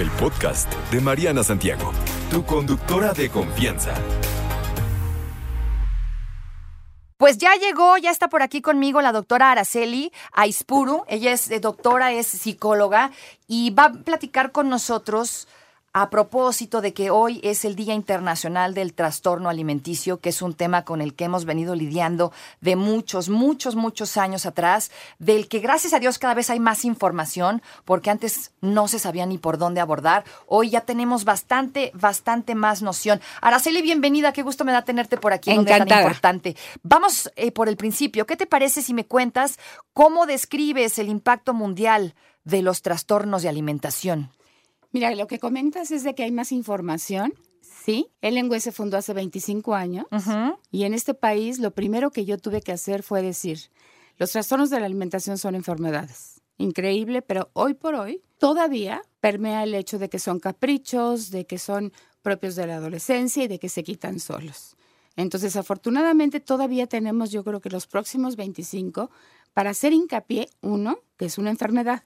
El podcast de Mariana Santiago, tu conductora de confianza. Pues ya llegó, ya está por aquí conmigo la doctora Araceli Aispuru. Ella es doctora, es psicóloga y va a platicar con nosotros a propósito de que hoy es el Día Internacional del Trastorno Alimenticio, que es un tema con el que hemos venido lidiando de muchos, muchos, muchos años atrás, del que gracias a Dios cada vez hay más información, porque antes no se sabía ni por dónde abordar. Hoy ya tenemos bastante, bastante más noción. Araceli, bienvenida, qué gusto me da tenerte por aquí. en un día tan Encantada. importante. Vamos eh, por el principio. ¿Qué te parece si me cuentas cómo describes el impacto mundial de los trastornos de alimentación? Mira, lo que comentas es de que hay más información. Sí, el lenguaje se fundó hace 25 años y en este país lo primero que yo tuve que hacer fue decir, los trastornos de la alimentación son enfermedades. Increíble, pero hoy por hoy todavía permea el hecho de que son caprichos, de que son propios de la adolescencia y de que se quitan solos. Entonces, afortunadamente todavía tenemos, yo creo que los próximos 25 para hacer hincapié, uno, que es una enfermedad.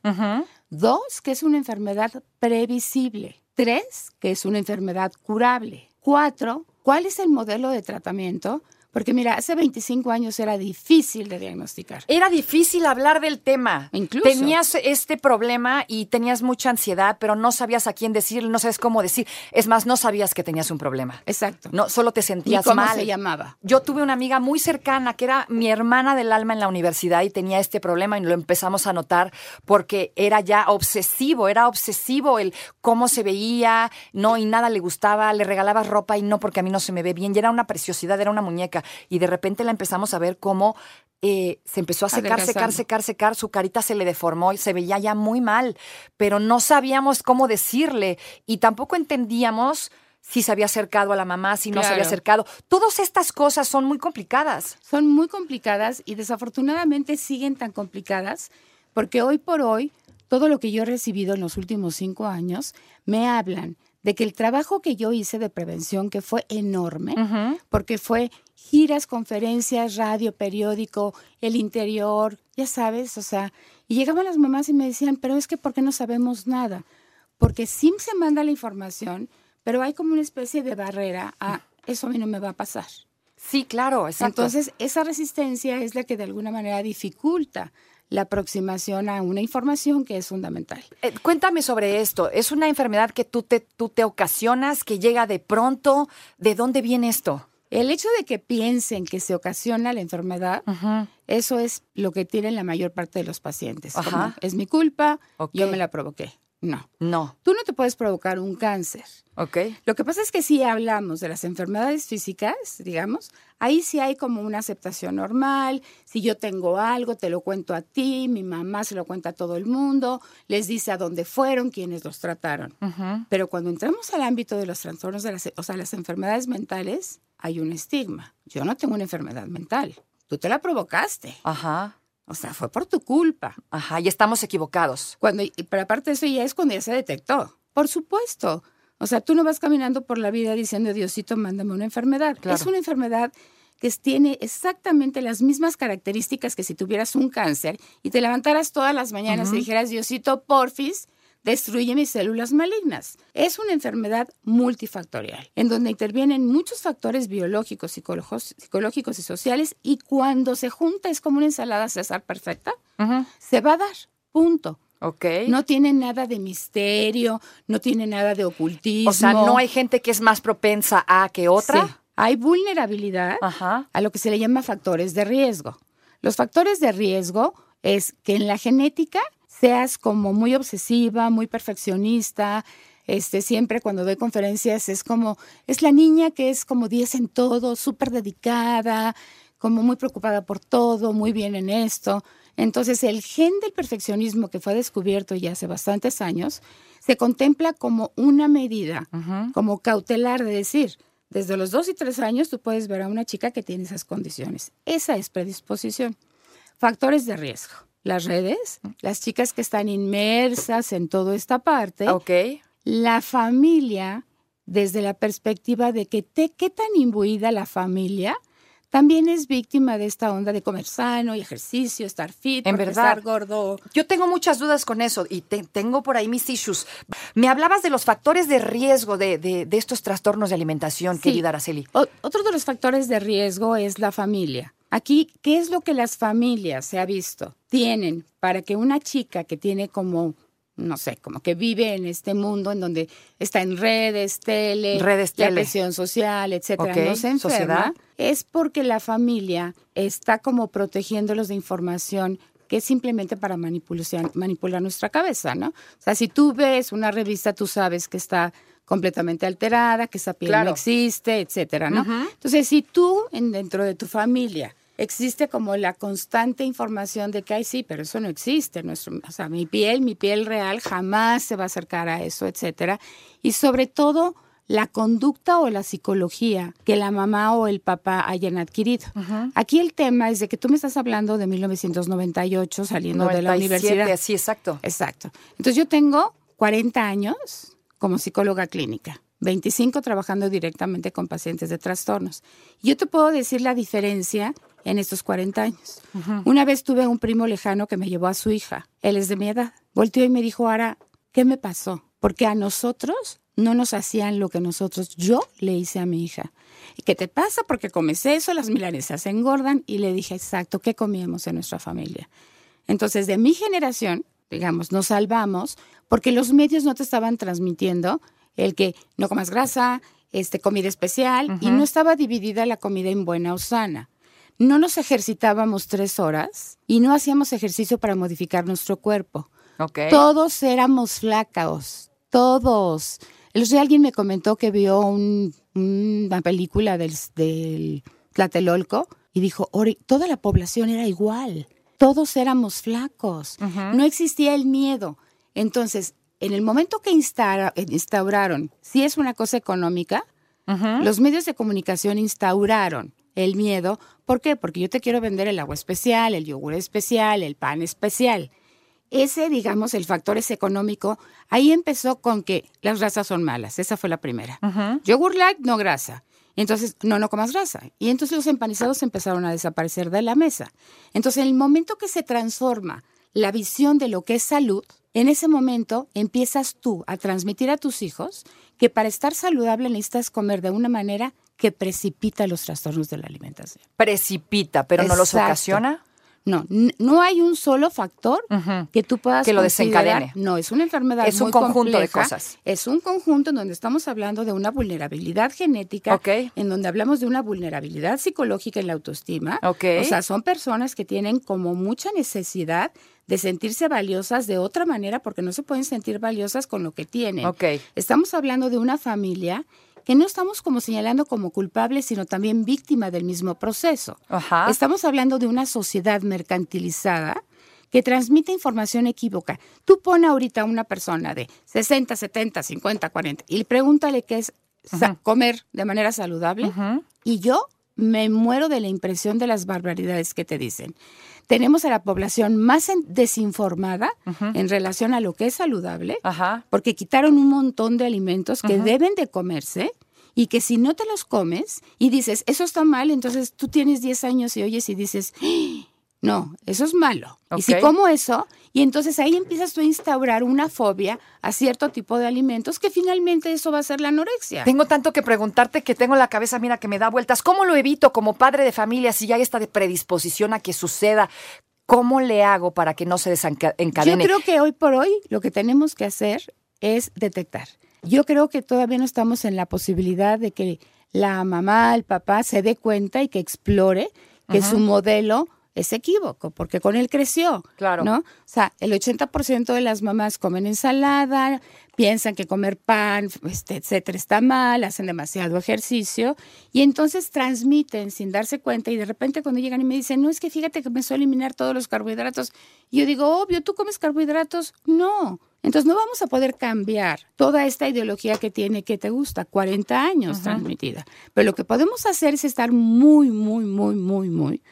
Dos, que es una enfermedad previsible. Tres, que es una enfermedad curable. Cuatro, ¿cuál es el modelo de tratamiento? Porque mira, hace 25 años era difícil de diagnosticar. Era difícil hablar del tema. Incluso. Tenías este problema y tenías mucha ansiedad, pero no sabías a quién decir, no sabes cómo decir. Es más, no sabías que tenías un problema. Exacto. No, solo te ¿Y sentías cómo mal. se llamaba? Yo tuve una amiga muy cercana que era mi hermana del alma en la universidad y tenía este problema y lo empezamos a notar porque era ya obsesivo, era obsesivo el cómo se veía, no, y nada le gustaba, le regalaba ropa y no porque a mí no se me ve bien, y era una preciosidad, era una muñeca. Y de repente la empezamos a ver cómo eh, se empezó a secar, secar, Adelgazando. secar, secar, su carita se le deformó y se veía ya muy mal, pero no sabíamos cómo decirle y tampoco entendíamos si se había acercado a la mamá, si no se había acercado. Todas estas cosas son muy complicadas. Son muy complicadas y desafortunadamente siguen tan complicadas porque hoy por hoy todo lo que yo he recibido en los últimos cinco años me hablan de que el trabajo que yo hice de prevención, que fue enorme, porque fue giras, conferencias, radio, periódico, el interior, ya sabes, o sea, y llegaban las mamás y me decían, pero es que ¿por qué no sabemos nada? Porque sí se manda la información, pero hay como una especie de barrera a eso a mí no me va a pasar. Sí, claro, exacto. Entonces, esa resistencia es la que de alguna manera dificulta la aproximación a una información que es fundamental. Eh, cuéntame sobre esto. ¿Es una enfermedad que tú te, tú te ocasionas, que llega de pronto? ¿De dónde viene esto? El hecho de que piensen que se ocasiona la enfermedad, eso es lo que tienen la mayor parte de los pacientes. Ajá. Como, es mi culpa, yo me la provoqué. No. No. Tú no te puedes provocar un cáncer. Ok. Lo que pasa es que si hablamos de las enfermedades físicas, digamos, ahí sí hay como una aceptación normal. Si yo tengo algo, te lo cuento a ti, mi mamá se lo cuenta a todo el mundo, les dice a dónde fueron, quienes los trataron. Pero cuando entramos al ámbito de los trastornos, de las, o sea, las enfermedades mentales, hay un estigma. Yo no tengo una enfermedad mental. Tú te la provocaste. Ajá. O sea, fue por tu culpa. Ajá. Y estamos equivocados. Cuando, y- pero aparte de eso ya es cuando ya se detectó. Por supuesto. O sea, tú no vas caminando por la vida diciendo, Diosito, mándame una enfermedad. Claro. Es una enfermedad que tiene exactamente las mismas características que si tuvieras un cáncer y te levantaras todas las mañanas y dijeras, Diosito, porfis, destruye mis células malignas. Es una enfermedad multifactorial, en donde intervienen muchos factores biológicos, psicológicos, psicológicos y sociales, y cuando se junta es como una ensalada César perfecta, se va a dar, punto. Ok. No tiene nada de misterio, no tiene nada de ocultismo. o sea, no hay gente que es más propensa a que otra. Sí. Hay vulnerabilidad Ajá. a lo que se le llama factores de riesgo. Los factores de riesgo es que en la genética seas como muy obsesiva, muy perfeccionista, este, siempre cuando doy conferencias es como, es la niña que es como 10 en todo, súper dedicada, como muy preocupada por todo, muy bien en esto. Entonces, el gen del perfeccionismo que fue descubierto ya hace bastantes años se contempla como una medida, como cautelar de decir, desde los dos y tres años tú puedes ver a una chica que tiene esas condiciones. Esa es predisposición. Factores de riesgo. Las redes, las chicas que están inmersas en toda esta parte. Ok. La familia, desde la perspectiva de que te, qué tan imbuida la familia también es víctima de esta onda de comer sano y ejercicio, estar fit, En verdad. estar gordo. Yo tengo muchas dudas con eso y te- tengo por ahí mis issues. Me hablabas de los factores de riesgo de, de- de estos trastornos de alimentación, Sí. querida Araceli. O- otro de los factores de riesgo es la familia. Aquí, ¿qué es lo que las familias, se ha visto, tienen para que una chica que tiene como, no sé, como que vive en este mundo en donde está en redes, tele, Redes, la tele. presión social, etcétera, no se enferma, sociedad. es porque la familia está como protegiéndolos de información que es simplemente para manipular, manipular nuestra cabeza, ¿no? O sea, si tú ves una revista, tú sabes que está completamente alterada, que esa piel Claro. no existe, etcétera, ¿no? Entonces, si tú en, dentro de tu familia existe como la constante información de que, ay, sí, pero eso no existe, nuestro, o sea, mi piel, mi piel real jamás se va a acercar a eso, etcétera. Y sobre todo, la conducta o la psicología que la mamá o el papá hayan adquirido. Aquí el tema es de que tú me estás hablando de 1998 saliendo de la 97, universidad. Sí, exacto. Exacto. Entonces yo tengo 40 años como psicóloga clínica, 25 trabajando directamente con pacientes de trastornos. Yo te puedo decir la diferencia en estos 40 años. Una vez tuve un primo lejano que me llevó a su hija. Él es de mi edad. Volteó y me dijo, Ara, ¿qué me pasó? Porque a nosotros no nos hacían lo que nosotros, yo le hice a mi hija. ¿Y qué te pasa? Porque comes eso, las milanesas engordan. Y le dije, exacto, ¿qué comíamos en nuestra familia? Entonces, de mi generación, digamos, nos salvamos porque los medios no te estaban transmitiendo el que no comas grasa, este, comida especial, y no estaba dividida la comida en buena o sana. No nos ejercitábamos tres horas y no hacíamos ejercicio para modificar nuestro cuerpo. Todos éramos flacos, todos. El otro día alguien me comentó que vio un- una película del, del Tlatelolco y dijo, "Ori, toda la población era igual, todos éramos flacos, no existía el miedo. Entonces, en el momento que instara- instauraron, si es una cosa económica, los medios de comunicación instauraron el miedo. ¿Por qué? Porque yo te quiero vender el agua especial, el yogur especial, el pan especial. Ese, digamos, el factor es económico. Ahí empezó con que las grasas son malas. Esa fue la primera. Yogur light, no grasa. Entonces, no, no comas grasa. Y entonces los empanizados empezaron a desaparecer de la mesa. Entonces, en el momento que se transforma la visión de lo que es salud, en ese momento empiezas tú a transmitir a tus hijos que para estar saludable necesitas comer de una manera que precipita los trastornos de la alimentación. Precipita, pero no los ocasiona. No, no hay un solo factor que tú puedas Que lo considerar. desencadene. No, es una enfermedad Es un conjunto de cosas. Es un conjunto en donde estamos hablando de una vulnerabilidad genética, Ok. en donde hablamos de una vulnerabilidad psicológica en la autoestima. Ok. O sea, son personas que tienen como mucha necesidad de sentirse valiosas de otra manera porque no se pueden sentir valiosas con lo que tienen. Ok. Estamos hablando de una familia que no estamos como señalando como culpable, sino también víctima del mismo proceso. Ajá. Estamos hablando de una sociedad mercantilizada que transmite información equívoca. Tú pon ahorita a una persona de 60, 70, 50, 40 y pregúntale qué es comer de manera saludable y yo me muero de la impresión de las barbaridades que te dicen. Tenemos a la población más en- desinformada en relación a lo que es saludable Ajá. porque quitaron un montón de alimentos que deben de comerse y que si no te los comes y dices, eso está mal, entonces tú tienes 10 años y oyes y dices, "Ah, no, eso es malo. Y si como eso, y entonces ahí empiezas tú a instaurar una fobia a cierto tipo de alimentos que finalmente eso va a ser la anorexia. Tengo tanto que preguntarte que tengo la cabeza, mira, que me da vueltas. ¿Cómo lo evito como padre de familia si ya hay esta de predisposición a que suceda? ¿Cómo le hago para que no se Yo desencadene? creo que hoy por hoy lo que tenemos que hacer es detectar. Yo creo que todavía no estamos en la posibilidad de que la mamá, el papá se dé cuenta y que explore que su modelo es equívoco, porque con él creció. Claro. ¿No? O sea, el 80% de las mamás comen ensalada, piensan que comer pan, este, etcétera, está mal, hacen demasiado ejercicio y entonces transmiten sin darse cuenta y de repente cuando llegan y me dicen, no, es que fíjate que me a eliminar todos los carbohidratos. Y yo digo, obvio, ¿tú comes carbohidratos? No. Entonces no vamos a poder cambiar toda esta ideología que tiene que te gusta, 40 años transmitida. Pero lo que podemos hacer es estar muy, muy, muy, muy, muy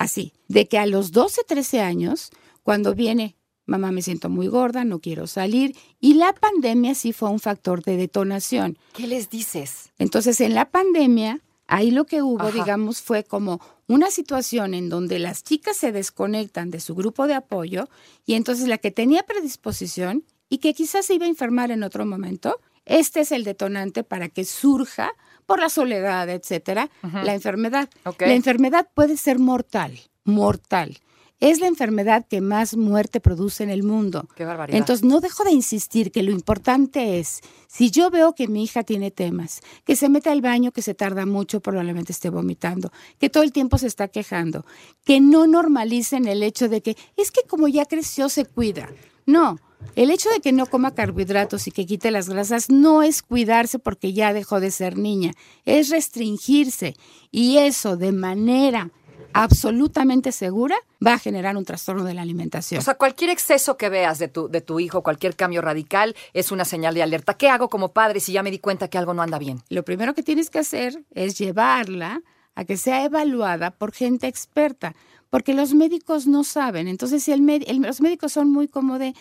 así, de que a los 12, 13 años, cuando viene, mamá me siento muy gorda, no quiero salir, y la pandemia sí fue un factor de detonación. ¿Qué les dices? Entonces, en la pandemia, ahí lo que hubo, digamos, fue como una situación en donde las chicas se desconectan de su grupo de apoyo y entonces la que tenía predisposición y que quizás se iba a enfermar en otro momento, este es el detonante para que surja por la soledad, etcétera, la enfermedad. La enfermedad puede ser mortal, mortal. Es la enfermedad que más muerte produce en el mundo. Qué barbaridad. Entonces, no dejo de insistir que lo importante es, si yo veo que mi hija tiene temas, que se mete al baño, que se tarda mucho, probablemente esté vomitando, que todo el tiempo se está quejando, que no normalicen el hecho de que es que como ya creció se cuida. No, el hecho de que no coma carbohidratos y que quite las grasas no es cuidarse porque ya dejó de ser niña, es restringirse y eso de manera absolutamente segura va a generar un trastorno de la alimentación. O sea, cualquier exceso que veas de tu, de tu hijo, cualquier cambio radical, es una señal de alerta. ¿Qué hago como padre si ya me di cuenta que algo no anda bien? Lo primero que tienes que hacer es llevarla a que sea evaluada por gente experta, porque los médicos no saben. Entonces, si el, los médicos son muy como de,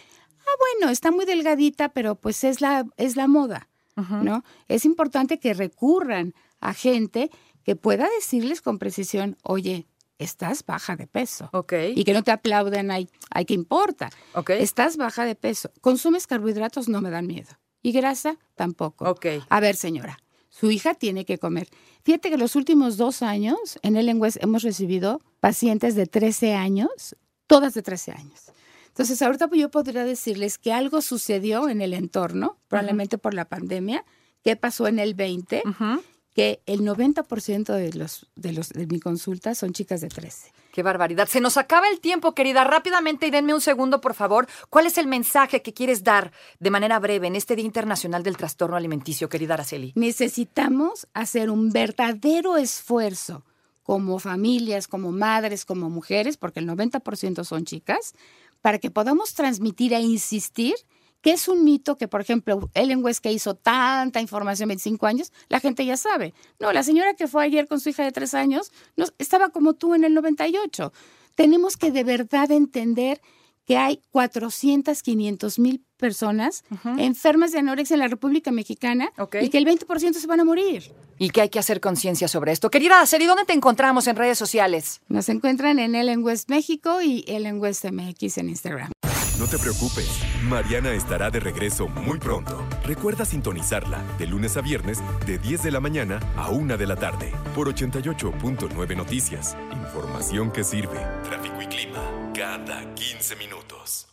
ah, bueno, está muy delgadita, pero pues es la, es la moda, ¿no? Es importante que recurran a gente que pueda decirles con precisión, oye, estás baja de peso. Ok. Y que no te aplauden, hay, hay que importa. Ok. Estás baja de peso. Consumes carbohidratos, no me dan miedo. Y grasa, tampoco. Ok. A ver, señora, su hija tiene que comer. Fíjate que los últimos dos años en el lenguaje hemos recibido pacientes de 13 años, todas de 13 años. Entonces, ahorita pues, yo podría decirles que algo sucedió en el entorno, probablemente por la pandemia, qué pasó en el 20, que el 90% de los de los de mi consulta son chicas de 13. Qué barbaridad. Se nos acaba el tiempo, querida. Rápidamente y denme un segundo, por favor. ¿Cuál es el mensaje que quieres dar de manera breve en este Día Internacional del Trastorno Alimenticio, querida Araceli? Necesitamos hacer un verdadero esfuerzo como familias, como madres, como mujeres, porque el 90% son chicas, para que podamos transmitir e insistir que es un mito que, por ejemplo, Ellen West que hizo tanta información en 25 años, la gente ya sabe. No, la señora que fue ayer con su hija de 3 años no, estaba como tú en el 98. Tenemos que de verdad entender que hay 400, 500 mil personas enfermas de anorexia en la República Mexicana y que el 20% se van a morir. Y que hay que hacer conciencia sobre esto. Querida Seri, ¿dónde te encontramos en redes sociales? Nos encuentran en Ellen West México y Ellen West MX en Instagram. No te preocupes, Mariana estará de regreso muy pronto. Recuerda sintonizarla de lunes a viernes de 10 de la mañana a 1 de la tarde por 88.9 Noticias. Información que sirve. Tráfico y clima cada 15 minutos.